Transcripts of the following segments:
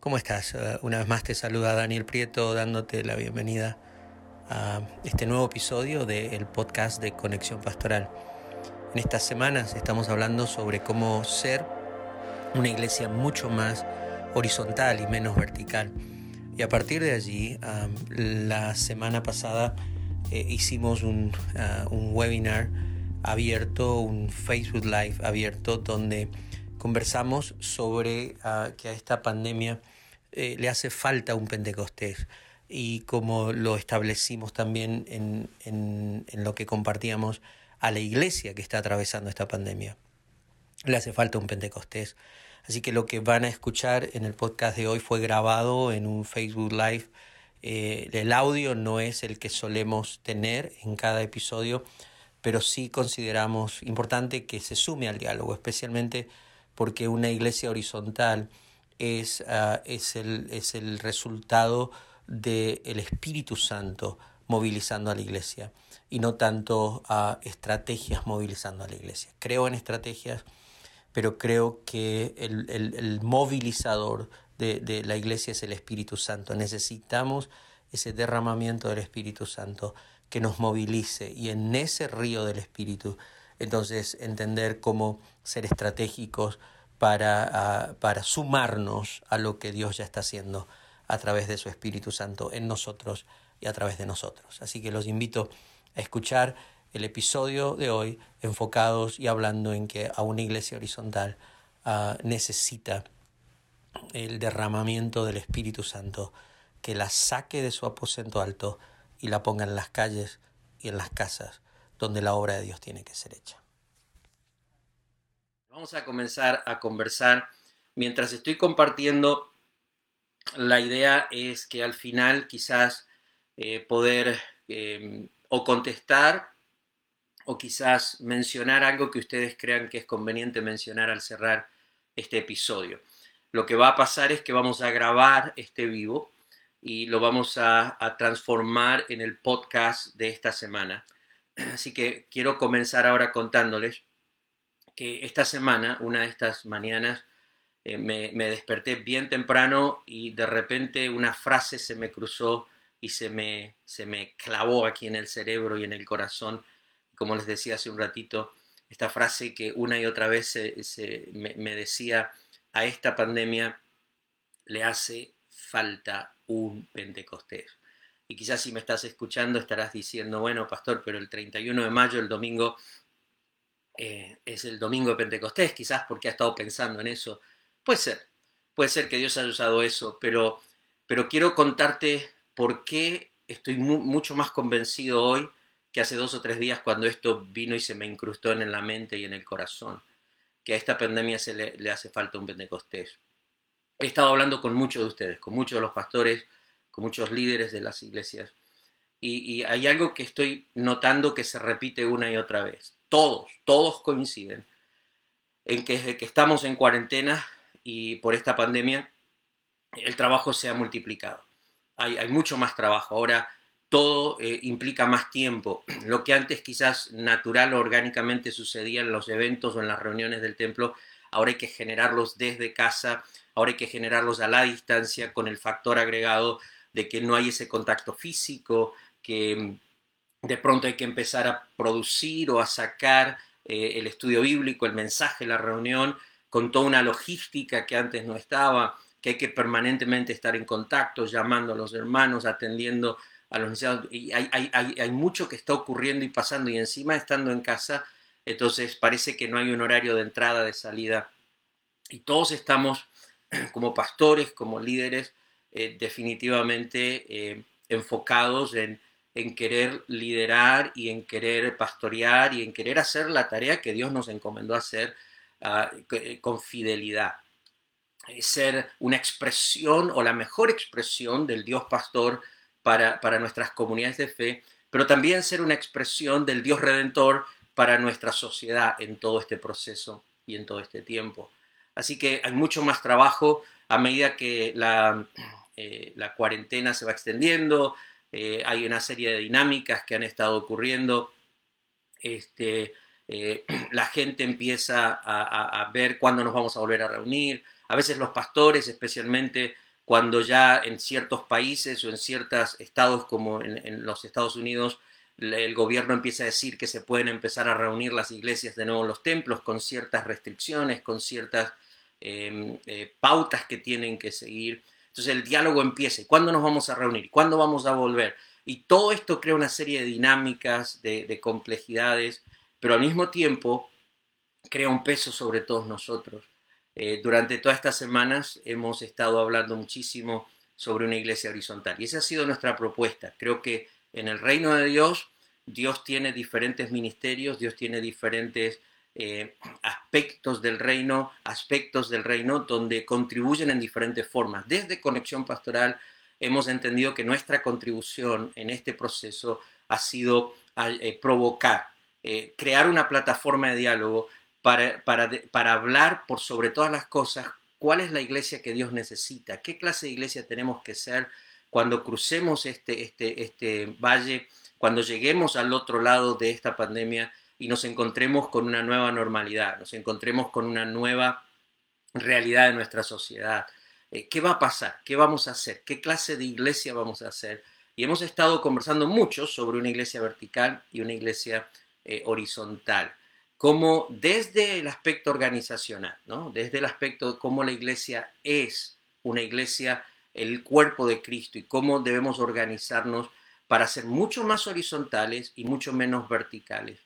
¿Cómo estás? Uh, una vez más te saluda Daniel Prieto dándote la bienvenida a este nuevo episodio del podcast de Conexión Pastoral. En estas semanas estamos hablando sobre cómo ser una iglesia mucho más horizontal y menos vertical. Y a partir de allí, la semana pasada eh, hicimos un, uh, un webinar abierto, un Facebook Live abierto, donde conversamos sobre uh, que a esta pandemia eh, le hace falta un Pentecostés. Y como lo establecimos también en, en, en lo que compartíamos a la iglesia que está atravesando esta pandemia, le hace falta un Pentecostés. Así que lo que van a escuchar en el podcast de hoy fue grabado en un Facebook Live. Eh, el audio no es el que solemos tener en cada episodio, pero sí consideramos importante que se sume al diálogo, especialmente porque una iglesia horizontal es, uh, es, el, es el resultado del Espíritu Santo movilizando a la iglesia y no tanto a estrategias movilizando a la iglesia. Creo en estrategias, pero creo que el, el, el movilizador de, de, la iglesia es el Espíritu Santo. Necesitamos ese derramamiento del Espíritu Santo que nos movilice y en ese río del Espíritu, entonces entender cómo ser estratégicos para, para sumarnos a lo que Dios ya está haciendo a través de su Espíritu Santo en nosotros y a través de nosotros. Así que los invito a escuchar el episodio de hoy enfocados y hablando en que a una iglesia horizontal uh, necesita el derramamiento del Espíritu Santo que la saque de su aposento alto y la ponga en las calles y en las casas donde la obra de Dios tiene que ser hecha. Vamos a comenzar a conversar. Mientras estoy compartiendo, la idea es que al final quizás eh, poder eh, o contestar o quizás mencionar algo que ustedes crean que es conveniente mencionar al cerrar este episodio. Lo que va a pasar es que vamos a grabar este vivo y lo vamos a, transformar en el podcast de esta semana. Así que quiero comenzar ahora contándoles que esta semana, una de estas mañanas, eh, me, desperté bien temprano y de repente una frase se me cruzó y se me, se me clavó aquí en el cerebro y en el corazón. Como les decía hace un ratito, esta frase que una y otra vez se, se, me, me decía, a esta pandemia le hace falta un Pentecostés. Y quizás si me estás escuchando estarás diciendo, bueno, pastor, pero el 31 de mayo, el domingo, eh, es el domingo de Pentecostés, quizás porque ha estado pensando en eso. Puede ser, puede ser que Dios haya usado eso, pero, pero quiero contarte por qué estoy mu mucho más convencido hoy que hace dos o tres días cuando esto vino y se me incrustó en la mente y en el corazón, que a esta pandemia se le, le hace falta un Pentecostés. He estado hablando con muchos de ustedes, con muchos de los pastores, con muchos líderes de las iglesias. Y, y, hay algo que estoy notando que se repite una y otra vez. Todos, todos coinciden en que desde que estamos en cuarentena y por esta pandemia, el trabajo se ha multiplicado. Hay, hay mucho más trabajo. Ahora todo eh, implica más tiempo. Lo que antes quizás natural o orgánicamente sucedía en los eventos o en las reuniones del templo, ahora hay que generarlos desde casa ahora hay que generarlos a la distancia con el factor agregado de que no hay ese contacto físico, que de pronto hay que empezar a producir o a sacar eh, el estudio bíblico, el mensaje, la reunión, con toda una logística que antes no estaba, que hay que permanentemente estar en contacto, llamando a los hermanos, atendiendo a los necesitados. Y hay, hay, hay mucho que está ocurriendo y pasando, y encima estando en casa, entonces parece que no hay un horario de entrada, de salida, y todos estamos como pastores, como líderes, eh, definitivamente eh, enfocados en, en, querer liderar y en querer pastorear y en querer hacer la tarea que Dios nos encomendó hacer uh, con fidelidad. Ser una expresión o la mejor expresión del Dios pastor para, para nuestras comunidades de fe, pero también ser una expresión del Dios redentor para nuestra sociedad en todo este proceso y en todo este tiempo. Así que hay mucho más trabajo a medida que la, eh, la cuarentena se va extendiendo, eh, hay una serie de dinámicas que han estado ocurriendo. Este, eh, la gente empieza a, ver cuándo nos vamos a volver a reunir. A veces los pastores especialmente cuando ya en ciertos países o en ciertos estados como en, los Estados Unidos el gobierno empieza a decir que se pueden empezar a reunir las iglesias de nuevo en los templos con ciertas restricciones, con ciertas em, eh, pautas que tienen que seguir. Entonces el diálogo empieza. ¿Cuándo nos vamos a reunir? ¿Cuándo vamos a volver? Y todo esto crea una serie de dinámicas, de complejidades, pero al mismo tiempo crea un peso sobre todos nosotros. Eh, durante todas estas semanas hemos estado hablando muchísimo sobre una iglesia horizontal y esa ha sido nuestra propuesta. Creo que en el reino de Dios, Dios tiene diferentes ministerios, Dios tiene diferentes eh, aspectos del reino, aspectos del reino donde contribuyen en diferentes formas. Desde Conexión Pastoral hemos entendido que nuestra contribución en este proceso ha sido eh, provocar, crear una plataforma de diálogo para, hablar por sobre todas las cosas cuál es la iglesia que Dios necesita, qué clase de iglesia tenemos que ser cuando crucemos este, este, este valle, cuando lleguemos al otro lado de esta pandemia y nos encontremos con una nueva normalidad, nos encontremos con una nueva realidad de nuestra sociedad. Eh, ¿Qué va a pasar? ¿Qué vamos a hacer? ¿Qué clase de iglesia vamos a hacer? Y hemos estado conversando mucho sobre una iglesia vertical y una iglesia eh, horizontal como desde el aspecto organizacional, ¿no? desde el aspecto de cómo la iglesia es una iglesia, el cuerpo de Cristo y cómo debemos organizarnos para ser mucho más horizontales y mucho menos verticales.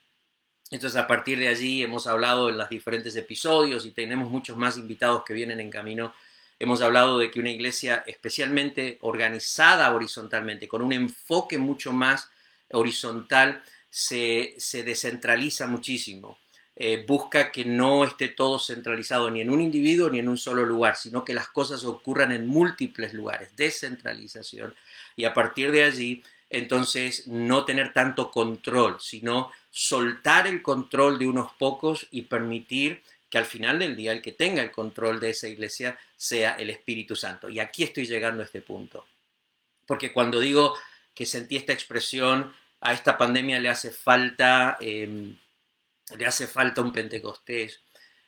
Entonces, a partir de allí hemos hablado en los diferentes episodios y tenemos muchos más invitados que vienen en camino. Hemos hablado de que una iglesia especialmente organizada horizontalmente, con un enfoque mucho más horizontal, se, descentraliza muchísimo. Eh, busca que no esté todo centralizado ni en un individuo ni en un solo lugar, sino que las cosas ocurran en múltiples lugares, descentralización. Y a partir de allí, entonces, no tener tanto control, sino soltar el control de unos pocos y permitir que al final del día el que tenga el control de esa iglesia sea el Espíritu Santo. Y aquí estoy llegando a este punto. Porque cuando digo que sentí esta expresión, a esta pandemia le hace falta... Em, le hace falta un Pentecostés.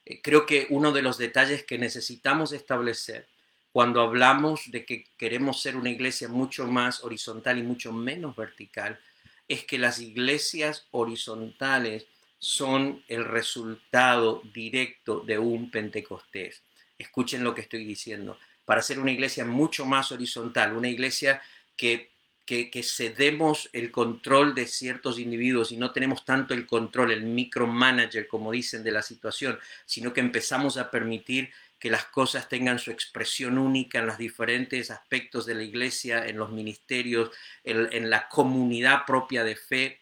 Eh, creo que uno de los detalles que necesitamos establecer cuando hablamos de que queremos ser una iglesia mucho más horizontal y mucho menos vertical, es que las iglesias horizontales son el resultado directo de un Pentecostés. Escuchen lo que estoy diciendo. Para ser una iglesia mucho más horizontal, una iglesia que que, cedemos el control de ciertos individuos y no tenemos tanto el control, el micromanager, como dicen, de la situación, sino que empezamos a permitir que las cosas tengan su expresión única en los diferentes aspectos de la iglesia, en los ministerios, en, la comunidad propia de fe,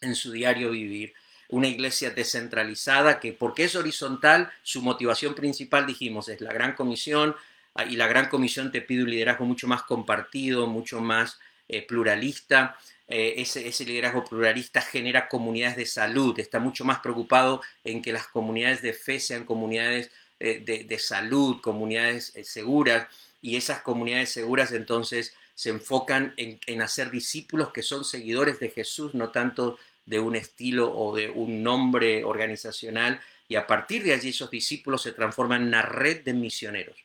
en su diario vivir una iglesia descentralizada que porque es horizontal, su motivación principal, dijimos, es la gran comisión ah, y la gran comisión te pide un liderazgo mucho más compartido, mucho más eh, pluralista. Eh, ese, liderazgo pluralista genera comunidades de salud, está mucho más preocupado en que las comunidades de fe sean comunidades eh, de, salud, comunidades seguras, y esas comunidades seguras entonces se enfocan en, hacer discípulos que son seguidores de Jesús, no tanto de un estilo o de un nombre organizacional, y a partir de allí esos discípulos se transforman en una red de misioneros,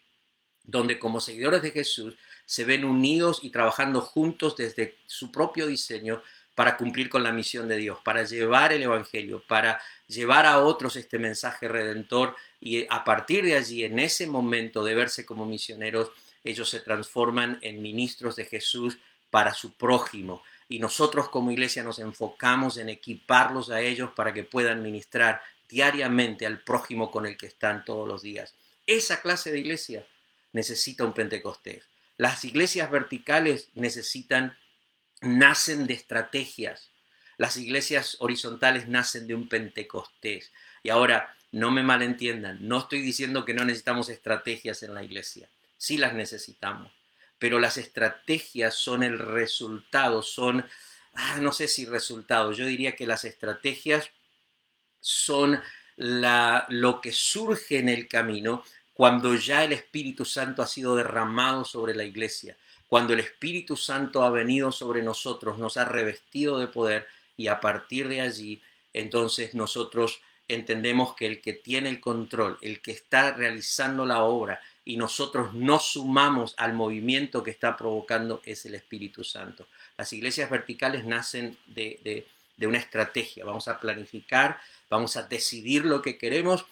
donde como seguidores de Jesús se ven unidos y trabajando juntos desde su propio diseño para cumplir con la misión de Dios, para llevar el Evangelio, para llevar a otros este mensaje redentor y a partir de allí, en ese momento de verse como misioneros, ellos se transforman en ministros de Jesús para su prójimo. Y nosotros como iglesia nos enfocamos en equiparlos a ellos para que puedan ministrar diariamente al prójimo con el que están todos los días. Esa clase de iglesia necesita un Pentecostés. Las iglesias verticales necesitan, nacen de estrategias. Las iglesias horizontales nacen de un Pentecostés. Y ahora, no me malentiendan, no estoy diciendo que no necesitamos estrategias en la iglesia. Sí las necesitamos. Pero las estrategias son el resultado, son, ah, no sé si resultado, yo diría que las estrategias son lo que surge en el camino cuando ya el Espíritu Santo ha sido derramado sobre la iglesia, cuando el Espíritu Santo ha venido sobre nosotros, nos ha revestido de poder y a partir de allí, entonces nosotros entendemos que el que tiene el control, el que está realizando la obra, y nosotros no sumamos al movimiento que está provocando es el Espíritu Santo. Las iglesias verticales nacen de, de una estrategia. Vamos a planificar, vamos a decidir lo que queremos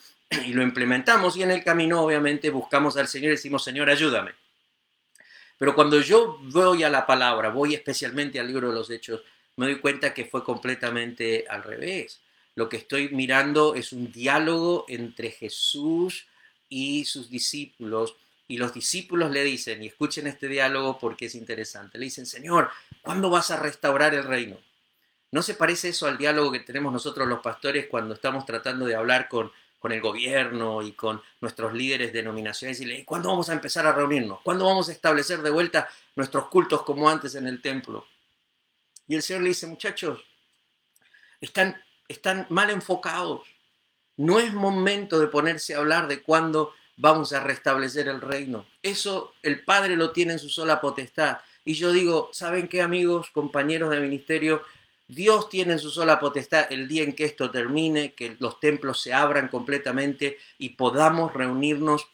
y lo implementamos y en el camino obviamente buscamos al Señor y decimos, Señor, ayúdame. Pero cuando yo voy a la palabra, voy especialmente al libro de los Hechos, me doy cuenta que fue completamente al revés. Lo que estoy mirando es un diálogo entre Jesús y sus discípulos. Y los discípulos le dicen, y escuchen este diálogo porque es interesante, le dicen, Señor, ¿cuándo vas a restaurar el reino? ¿No se parece eso al diálogo que tenemos nosotros los pastores cuando estamos tratando de hablar con con el gobierno y con nuestros líderes de denominaciones y le ¿cuándo vamos a empezar a reunirnos? ¿Cuándo vamos a establecer de vuelta nuestros cultos como antes en el templo? Y el Señor le dice, muchachos, están, están mal enfocados. No es momento de ponerse a hablar de cuándo vamos a restablecer el reino. Eso el Padre lo tiene en su sola potestad. Y yo digo, ¿saben qué amigos, compañeros de ministerio? Dios tiene en su sola potestad el día en que esto termine, que los templos se abran completamente y podamos reunirnos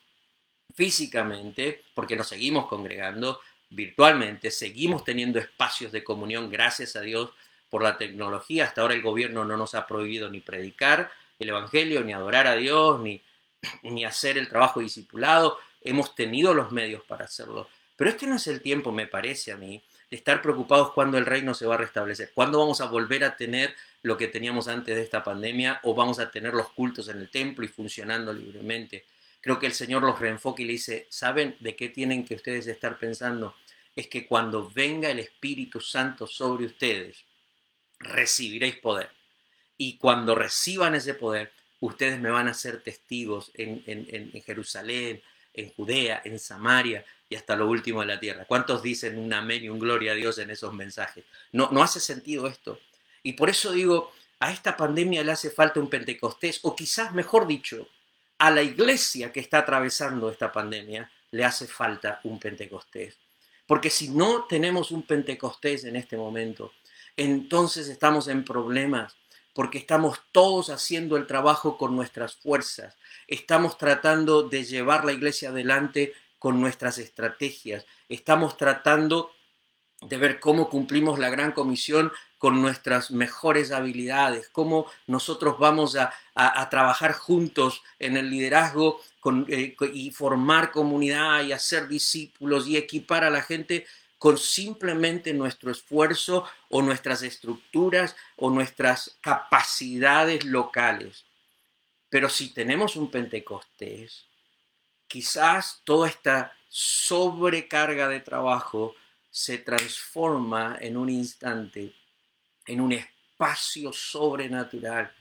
físicamente, porque nos seguimos congregando virtualmente, seguimos teniendo espacios de comunión, gracias a Dios por la tecnología. Hasta ahora el gobierno no nos ha prohibido ni predicar el Evangelio, ni adorar a Dios, ni, ni hacer el trabajo discipulado. Hemos tenido los medios para hacerlo. Pero este no es el tiempo, me parece a mí, de estar preocupados cuando el reino se va a restablecer, cuándo vamos a volver a tener lo que teníamos antes de esta pandemia o vamos a tener los cultos en el templo y funcionando libremente. Creo que el Señor los reenfoca y le dice, ¿saben de qué tienen que ustedes estar pensando? Es que cuando venga el Espíritu Santo sobre ustedes, recibiréis poder. Y cuando reciban ese poder, ustedes me van a ser testigos en, en Jerusalén, en Judea, en Samaria, y hasta lo último de la tierra. ¿Cuántos dicen un amén y un gloria a Dios en esos mensajes? No, no hace sentido esto. Y por eso digo, a esta pandemia le hace falta un Pentecostés, o quizás mejor dicho, a la iglesia que está atravesando esta pandemia le hace falta un Pentecostés. Porque si no tenemos un Pentecostés en este momento, entonces estamos en problemas, porque estamos todos haciendo el trabajo con nuestras fuerzas, estamos tratando de llevar la iglesia adelante con nuestras estrategias. Estamos tratando de ver cómo cumplimos la gran comisión con nuestras mejores habilidades, cómo nosotros vamos a, trabajar juntos en el liderazgo eh, y formar comunidad y hacer discípulos y equipar a la gente con simplemente nuestro esfuerzo o nuestras estructuras o nuestras capacidades locales. Pero si tenemos un Pentecostés, quizás toda esta sobrecarga de trabajo se transforma en un instante en un espacio sobrenatural,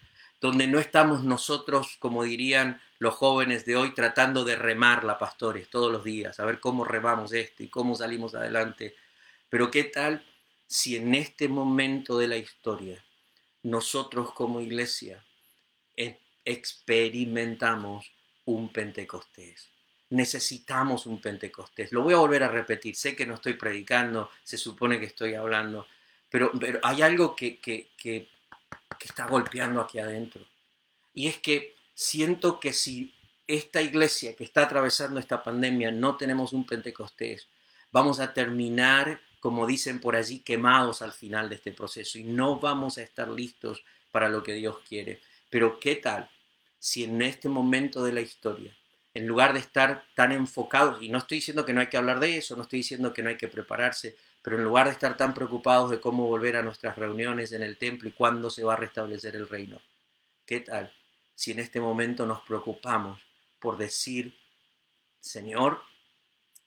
donde no estamos nosotros, como dirían los jóvenes de hoy, tratando de remar la pastores todos los días, a ver cómo remamos esto y cómo salimos adelante. Pero qué tal si en este momento de la historia nosotros como iglesia e-, experimentamos un Pentecostés necesitamos un Pentecostés. Lo voy a volver a repetir, sé que no estoy predicando, se supone que estoy hablando, pero, pero hay algo que, que, que, está golpeando aquí adentro. Y es que siento que si esta iglesia que está atravesando esta pandemia no tenemos un Pentecostés, vamos a terminar, como dicen por allí, quemados al final de este proceso y no vamos a estar listos para lo que Dios quiere. Pero ¿qué tal si en este momento de la historia en lugar de estar tan enfocados, y no estoy diciendo que no hay que hablar de eso, no estoy diciendo que no hay que prepararse, pero en lugar de estar tan preocupados de cómo volver a nuestras reuniones en el templo y cuándo se va a restablecer el reino, ¿qué tal si en este momento nos preocupamos por decir, Señor,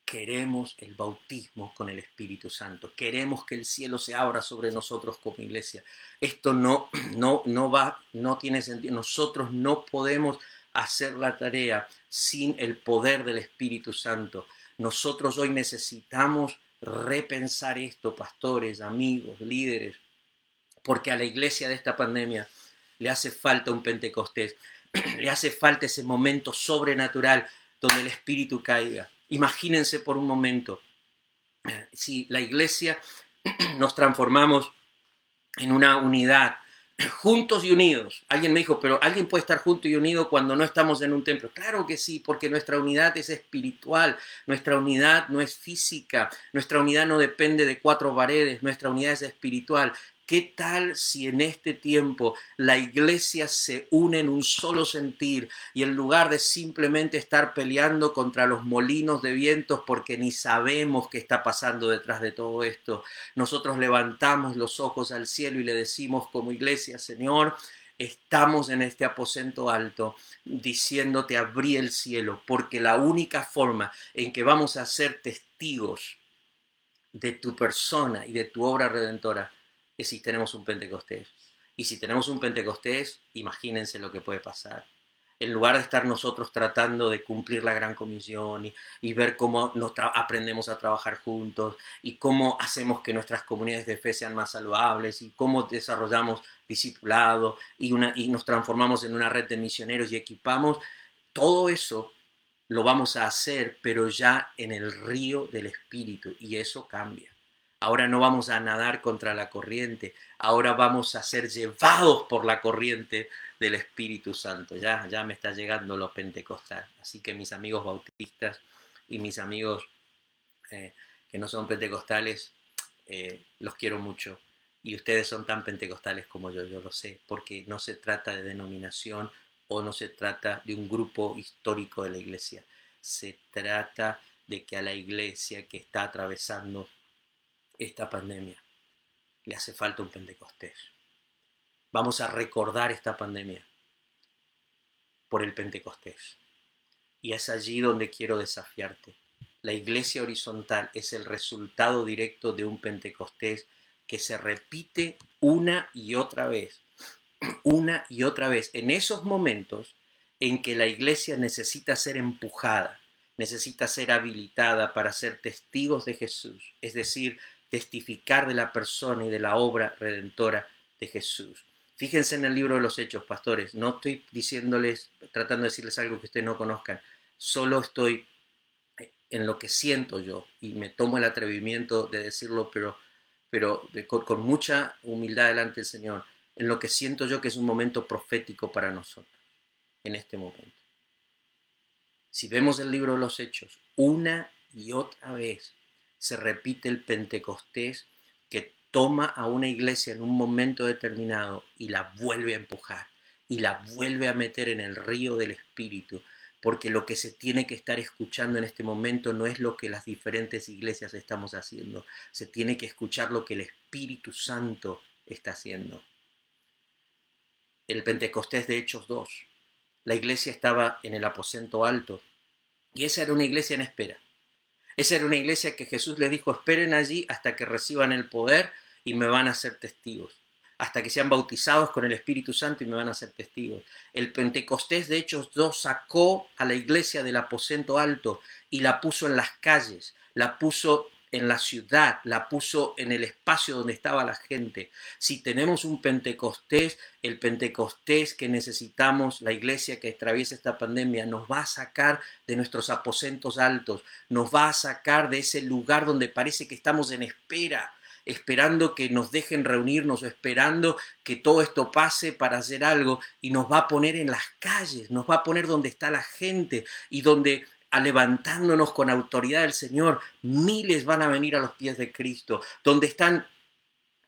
queremos el bautismo con el Espíritu Santo, queremos que el cielo se abra sobre nosotros como iglesia. Esto no, no, no va, no tiene sentido. Nosotros no podemos hacer la tarea sin el poder del Espíritu Santo. Nosotros hoy necesitamos repensar esto, pastores, amigos, líderes, porque a la iglesia de esta pandemia le hace falta un Pentecostés, le hace falta ese momento sobrenatural donde el Espíritu caiga. Imagínense por un momento, si la iglesia nos transformamos en una unidad juntos y unidos. Alguien me dijo, pero alguien puede estar junto y unido cuando no estamos en un templo. Claro que sí, porque nuestra unidad es espiritual, nuestra unidad no es física, nuestra unidad no depende de cuatro paredes, nuestra unidad es espiritual. ¿Qué tal si en este tiempo la iglesia se une en un solo sentir y en lugar de simplemente estar peleando contra los molinos de vientos porque ni sabemos qué está pasando detrás de todo esto, nosotros levantamos los ojos al cielo y le decimos como iglesia, Señor, estamos en este aposento alto diciéndote abrí el cielo, porque la única forma en que vamos a ser testigos de tu persona y de tu obra redentora si tenemos un Pentecostés. Y si tenemos un Pentecostés, imagínense lo que puede pasar. En lugar de estar nosotros tratando de cumplir la gran comisión y, ver cómo nos aprendemos a trabajar juntos y cómo hacemos que nuestras comunidades de fe sean más saludables y cómo desarrollamos discipulado y, una, y nos transformamos en una red de misioneros y equipamos, todo eso lo vamos a hacer, pero ya en el río del Espíritu y eso cambia. Ahora no vamos a nadar contra la corriente, ahora vamos a ser llevados por la corriente del Espíritu Santo. Ya, ya me está llegando lo pentecostal. Así que mis amigos bautistas y mis amigos eh, que no son pentecostales, eh, los quiero mucho. Y ustedes son tan pentecostales como yo, yo lo sé, porque no se trata de denominación o no se trata de un grupo histórico de la iglesia. Se trata de que a la iglesia que está atravesando esta pandemia. Le hace falta un Pentecostés. Vamos a recordar esta pandemia por el Pentecostés. Y es allí donde quiero desafiarte. La iglesia horizontal es el resultado directo de un Pentecostés que se repite una y otra vez, una y otra vez, en esos momentos en que la iglesia necesita ser empujada, necesita ser habilitada para ser testigos de Jesús, es decir, testificar de la persona y de la obra redentora de Jesús. Fíjense en el libro de los Hechos, pastores. No estoy diciéndoles, tratando de decirles algo que ustedes no conozcan. Solo estoy en lo que siento yo y me tomo el atrevimiento de decirlo, pero, pero con, con mucha humildad delante del Señor, en lo que siento yo que es un momento profético para nosotros, en este momento. Si vemos el libro de los Hechos, una y otra vez se repite el Pentecostés que toma a una iglesia en un momento determinado y la vuelve a empujar y la vuelve a meter en el río del Espíritu, porque lo que se tiene que estar escuchando en este momento no es lo que las diferentes iglesias estamos haciendo, se tiene que escuchar lo que el Espíritu Santo está haciendo. El Pentecostés de Hechos 2, la iglesia estaba en el aposento alto y esa era una iglesia en espera. Esa era una iglesia que Jesús les dijo, esperen allí hasta que reciban el poder y me van a ser testigos, hasta que sean bautizados con el Espíritu Santo y me van a ser testigos. El Pentecostés de Hechos 2 sacó a la iglesia del aposento alto y la puso en las calles, la puso en la ciudad, la puso en el espacio donde estaba la gente. Si tenemos un Pentecostés, el Pentecostés que necesitamos, la iglesia que atraviesa esta pandemia, nos va a sacar de nuestros aposentos altos, nos va a sacar de ese lugar donde parece que estamos en espera esperando que nos dejen reunirnos, esperando que todo esto pase para hacer algo y nos va a poner en las calles, nos va a poner donde está la gente y donde levantándonos con autoridad del Señor, miles van a venir a los pies de Cristo, donde están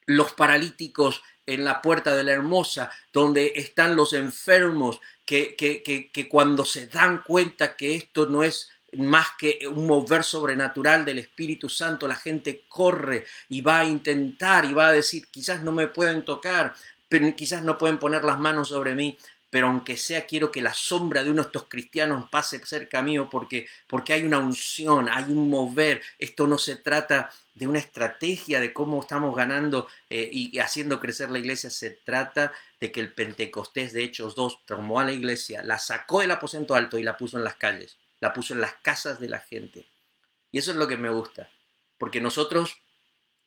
los paralíticos en la puerta de la hermosa, donde están los enfermos que, que, que, cuando se dan cuenta que esto no es más que un mover sobrenatural del Espíritu Santo, la gente corre y va a intentar y va a decir, quizás no me pueden tocar, pero quizás no pueden poner las manos sobre mí, pero aunque sea quiero que la sombra de uno de estos cristianos pase cerca mío porque, porque hay una unción, hay un mover. Esto no se trata de una estrategia de cómo estamos ganando eh, y haciendo crecer la iglesia, se trata de que el Pentecostés de Hechos 2 tomó a la iglesia, la sacó del aposento alto y la puso en las calles, la puso en las casas de la gente. Y eso es lo que me gusta, porque nosotros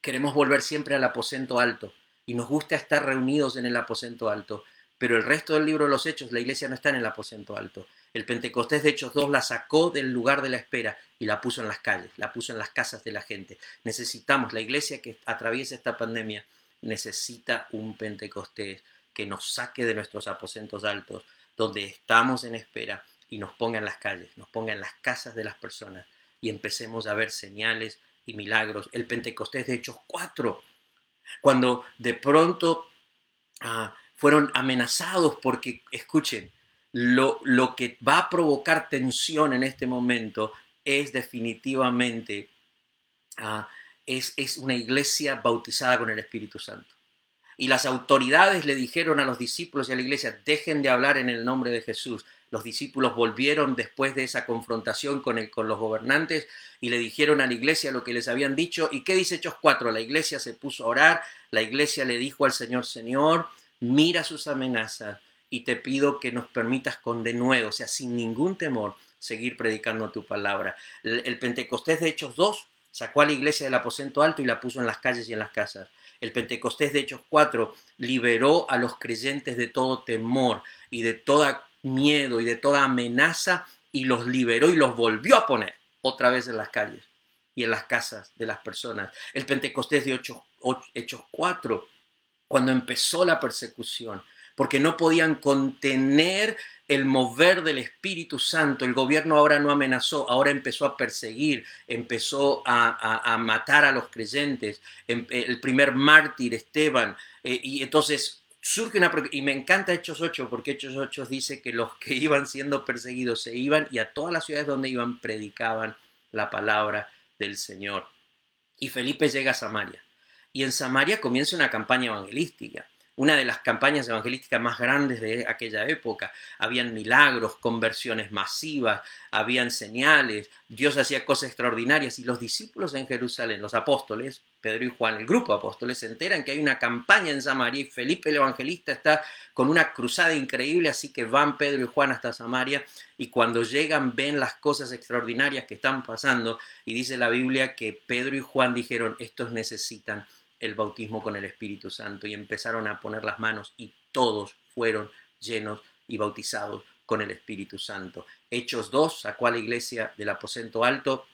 queremos volver siempre al aposento alto y nos gusta estar reunidos en el aposento alto pero el resto del libro de los Hechos, la iglesia no está en el aposento alto. El Pentecostés de Hechos 2 la sacó del lugar de la espera y la puso en las calles, la puso en las casas de la gente. Necesitamos, la iglesia que atraviesa esta pandemia, necesita un Pentecostés que nos saque de nuestros aposentos altos, donde estamos en espera, y nos ponga en las calles, nos ponga en las casas de las personas y empecemos a ver señales y milagros. El Pentecostés de Hechos 4, cuando de pronto ah, fueron amenazados porque, escuchen, lo, lo que va a provocar tensión en este momento es definitivamente, ah, es, es una iglesia bautizada con el Espíritu Santo. Y las autoridades le dijeron a los discípulos y a la iglesia, dejen de hablar en el nombre de Jesús, los discípulos volvieron después de esa confrontación con, el, con los gobernantes y le dijeron a la iglesia lo que les habían dicho. ¿Y qué dice Hechos 4? La iglesia se puso a orar, la iglesia le dijo al Señor, Señor, mira sus amenazas y te pido que nos permitas con denuedo, o sea, sin ningún temor, seguir predicando tu palabra. El, Pentecostés de Hechos 2 sacó a la iglesia del aposento alto y la puso en las calles y en las casas. El Pentecostés de Hechos 4 liberó a los creyentes de todo temor y de toda miedo y de toda amenaza y los liberó y los volvió a poner otra vez en las calles y en las casas de las personas. El Pentecostés de Hechos 4, cuando empezó la persecución, porque no podían contener el mover del Espíritu Santo. El gobierno ahora no amenazó, ahora empezó a perseguir, empezó a, matar a los creyentes. Em, el primer mártir, Esteban, eh, y entonces surge una... Y me encanta Hechos 8 porque Hechos 8 dice que los que iban siendo perseguidos se iban y a todas las ciudades donde iban predicaban la palabra del Señor. Y Felipe llega a Samaria. Y en Samaria comienza una campaña evangelística una de las campañas evangelísticas más grandes de aquella época. Habían milagros, conversiones masivas, habían señales, Dios hacía cosas extraordinarias y los discípulos en Jerusalén, los apóstoles, Pedro y Juan, el grupo de apóstoles, se enteran que hay una campaña en Samaria y Felipe el evangelista está con una cruzada increíble, así que van Pedro y Juan hasta Samaria y cuando llegan ven las cosas extraordinarias que están pasando y dice la Biblia que Pedro y Juan dijeron, estos necesitan el bautismo con el Espíritu Santo y empezaron a poner las manos y todos fueron llenos y bautizados con el Espíritu Santo. Hechos 2 sacó a la iglesia del aposento alto,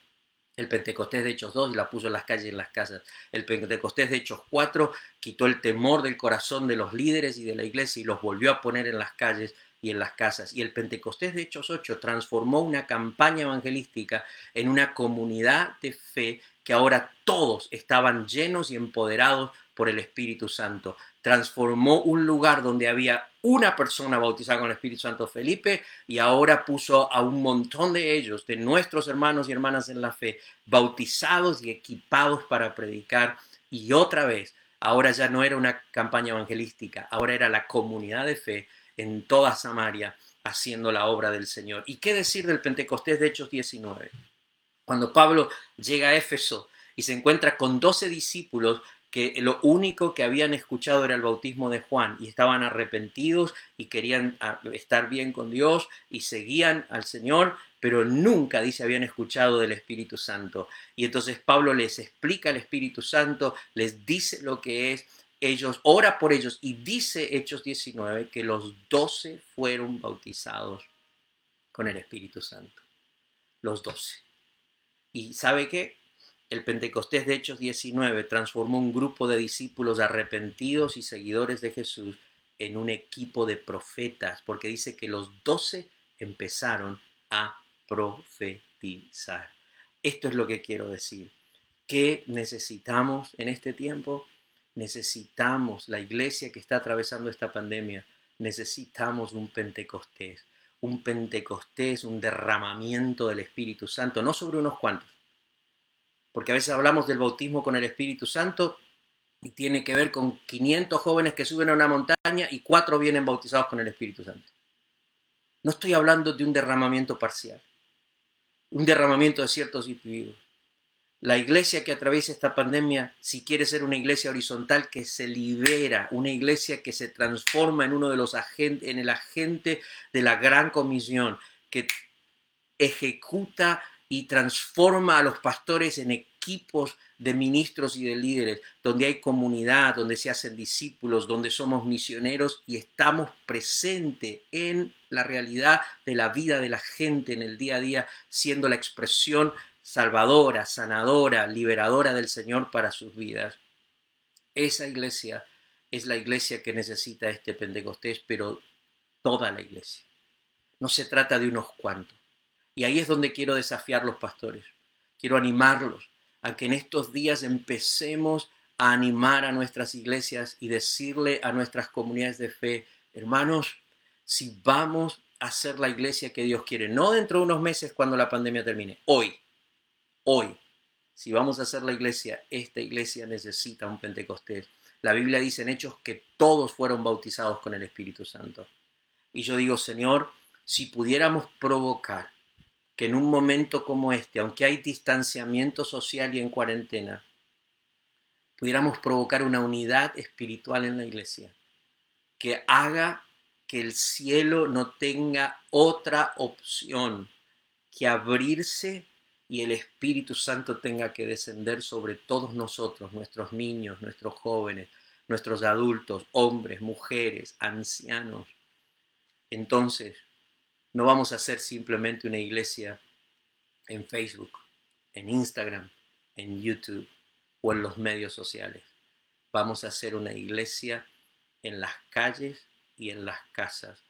el Pentecostés de Hechos 2 y la puso en las calles y en las casas. El Pentecostés de Hechos 4 quitó el temor del corazón de los líderes y de la iglesia y los volvió a poner en las calles y en las casas. Y el Pentecostés de Hechos 8 transformó una campaña evangelística en una comunidad de fe que ahora todos estaban llenos y empoderados por el Espíritu Santo. Transformó un lugar donde había una persona bautizada con el Espíritu Santo, Felipe, y ahora puso a un montón de ellos, de nuestros hermanos y hermanas en la fe, bautizados y equipados para predicar. Y otra vez, ahora ya no era una campaña evangelística, ahora era la comunidad de fe en toda Samaria haciendo la obra del Señor. ¿Y qué decir del Pentecostés de Hechos 19? Cuando Pablo llega a Éfeso y se encuentra con doce discípulos que lo único que habían escuchado era el bautismo de Juan y estaban arrepentidos y querían ah, estar bien con Dios y seguían al Señor, pero nunca, dice, habían escuchado del Espíritu Santo. Y entonces Pablo les explica el Espíritu Santo, les dice lo que es, ellos, ora por ellos y dice Hechos 19 que los doce fueron bautizados con el Espíritu Santo. Los doce. Y sabe qué? El Pentecostés de Hechos 19 transformó un grupo de discípulos arrepentidos y seguidores de Jesús en un equipo de profetas, porque dice que los doce empezaron a profetizar. Esto es lo que quiero decir. ¿Qué necesitamos en este tiempo? Necesitamos la iglesia que está atravesando esta pandemia. Necesitamos un Pentecostés un Pentecostés, un derramamiento del Espíritu Santo, no sobre unos cuantos. Porque a veces hablamos del bautismo con el Espíritu Santo y tiene que ver con 500 jóvenes que suben a una montaña y cuatro vienen bautizados con el Espíritu Santo. No estoy hablando de un derramamiento parcial, un derramamiento de ciertos individuos la iglesia que atraviesa esta pandemia, si quiere ser una iglesia horizontal que se libera, una iglesia que se transforma en uno de los agentes, en el agente de la gran comisión, que ejecuta y transforma a los pastores en equipos de ministros y de líderes, donde hay comunidad, donde se hacen discípulos, donde somos misioneros y estamos presentes en la realidad de la vida de la gente en el día a día, siendo la expresión salvadora, sanadora, liberadora del Señor para sus vidas. Esa iglesia es la iglesia que necesita este Pentecostés, pero toda la iglesia. No se trata de unos cuantos. Y ahí es donde quiero desafiar los pastores. Quiero animarlos a que en estos días empecemos a animar a nuestras iglesias y decirle a nuestras comunidades de fe, hermanos, si vamos a ser la iglesia que Dios quiere, no dentro de unos meses cuando la pandemia termine, hoy, hoy, si vamos a ser la iglesia, esta iglesia necesita un Pentecostés. La Biblia dice en Hechos que todos fueron bautizados con el Espíritu Santo. Y yo digo, Señor, si pudiéramos provocar que en un momento como este, aunque hay distanciamiento social y en cuarentena, pudiéramos provocar una unidad espiritual en la iglesia que haga que el cielo no tenga otra opción que abrirse y el Espíritu Santo tenga que descender sobre todos nosotros, nuestros niños, nuestros jóvenes, nuestros adultos, hombres, mujeres, ancianos. Entonces, no vamos a ser simplemente una iglesia en Facebook, en Instagram, en YouTube o en los medios sociales. Vamos a ser una iglesia en las calles y en las casas,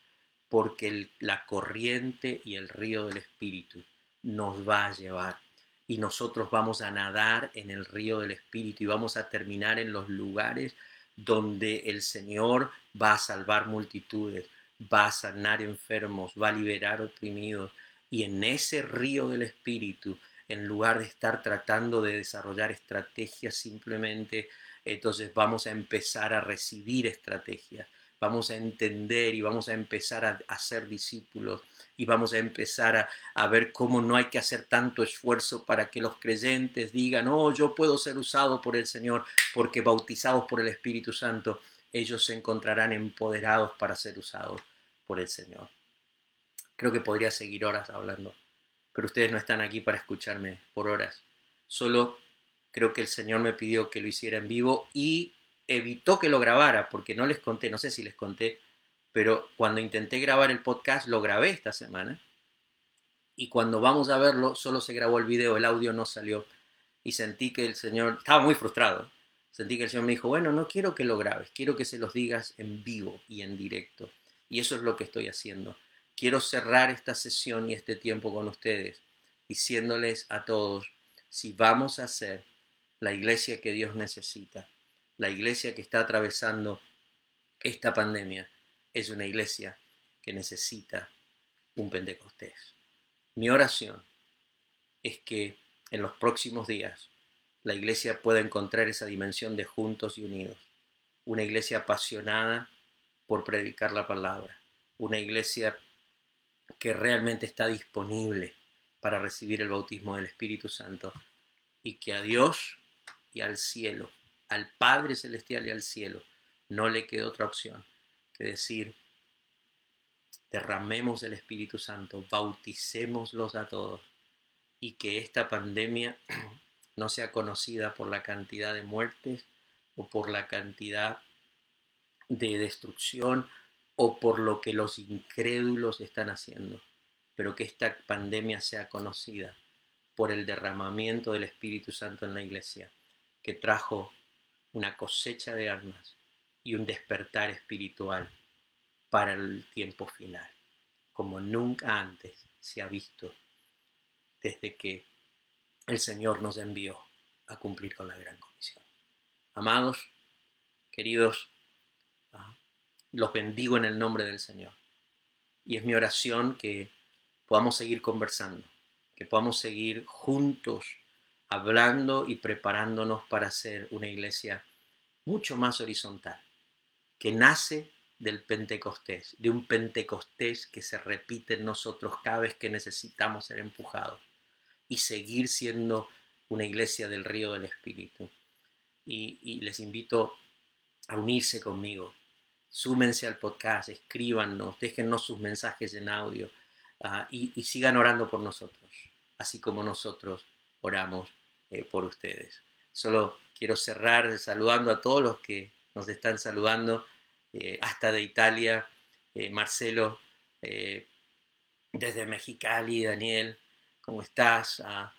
porque la corriente y el río del Espíritu nos va a llevar. Y nosotros vamos a nadar en el río del Espíritu y vamos a terminar en los lugares donde el Señor va a salvar multitudes, va a sanar enfermos, va a liberar oprimidos. Y en ese río del Espíritu, en lugar de estar tratando de desarrollar estrategias simplemente, entonces vamos a empezar a recibir estrategias, vamos a entender y vamos a empezar a, hacer discípulos y vamos a empezar a, a, ver cómo no hay que hacer tanto esfuerzo para que los creyentes digan, oh, yo puedo ser usado por el Señor porque bautizados por el Espíritu Santo, ellos se encontrarán empoderados para ser usados por el Señor. Creo que podría seguir horas hablando, pero ustedes no están aquí para escucharme por horas. Solo creo que el Señor me pidió que lo hiciera en vivo y evitó que lo grabara, porque no les conté, no sé si les conté, pero cuando intenté grabar el podcast lo grabé esta semana y cuando vamos a verlo solo se grabó el video, el audio no salió y sentí que el Señor, estaba muy frustrado, sentí que el Señor me dijo, bueno, no quiero que lo grabes, quiero que se los digas en vivo y en directo. Y eso es lo que estoy haciendo. Quiero cerrar esta sesión y este tiempo con ustedes diciéndoles a todos, si vamos a ser la iglesia que Dios necesita, la iglesia que está atravesando esta pandemia, es una iglesia que necesita un Pentecostés. Mi oración es que en los próximos días la iglesia pueda encontrar esa dimensión de juntos y unidos. Una iglesia apasionada por predicar la palabra. Una iglesia que realmente está disponible para recibir el bautismo del Espíritu Santo y que a Dios y al cielo, al Padre Celestial y al cielo, no le queda otra opción que decir, derramemos el Espíritu Santo, bauticémoslos a todos y que esta pandemia no sea conocida por la cantidad de muertes o por la cantidad de destrucción o por lo que los incrédulos están haciendo, pero que esta pandemia sea conocida por el derramamiento del Espíritu Santo en la iglesia, que trajo una cosecha de almas y un despertar espiritual para el tiempo final, como nunca antes se ha visto desde que el Señor nos envió a cumplir con la gran comisión. Amados, queridos, los bendigo en el nombre del Señor. Y es mi oración que podamos seguir conversando, que podamos seguir juntos hablando y preparándonos para ser una iglesia mucho más horizontal, que nace del Pentecostés, de un Pentecostés que se repite en nosotros cada vez que necesitamos ser empujados y seguir siendo una iglesia del río del Espíritu. Y, y les invito a unirse conmigo, súmense al podcast, escríbanos, déjennos sus mensajes en audio ah, y, sigan orando por nosotros, así como nosotros oramos eh, por ustedes. Solo quiero cerrar saludando a todos los que nos están saludando, eh, hasta de Italia, eh, Marcelo, desde Mexicali, Daniel, ¿cómo estás? a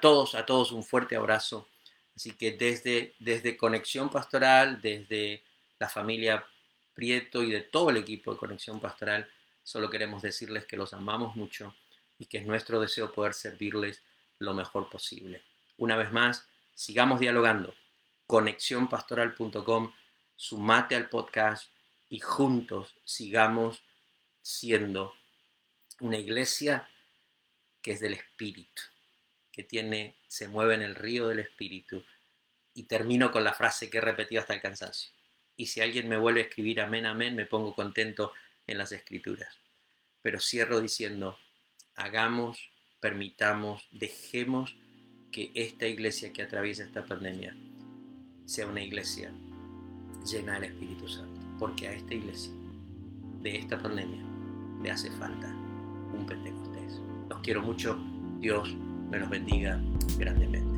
todos, a todos un fuerte abrazo. Así que desde, desde Conexión Pastoral, desde la familia Prieto y de todo el equipo de Conexión Pastoral, solo queremos decirles que los amamos mucho y que es nuestro deseo poder servirles lo mejor posible. Una vez más, sigamos dialogando. Conexiónpastoral.com, sumate al podcast y juntos sigamos siendo una iglesia que es del Espíritu, que tiene, se mueve en el río del Espíritu. Y termino con la frase que he repetido hasta el cansancio. Y si alguien me vuelve a escribir amén, amén, me pongo contento en las escrituras. Pero cierro diciendo, hagamos, permitamos, dejemos que esta iglesia que atraviesa esta pandemia sea una iglesia llena del Espíritu Santo. Porque a esta iglesia, de esta pandemia, le hace falta un Pentecostés. Los quiero mucho. Dios me los bendiga grandemente.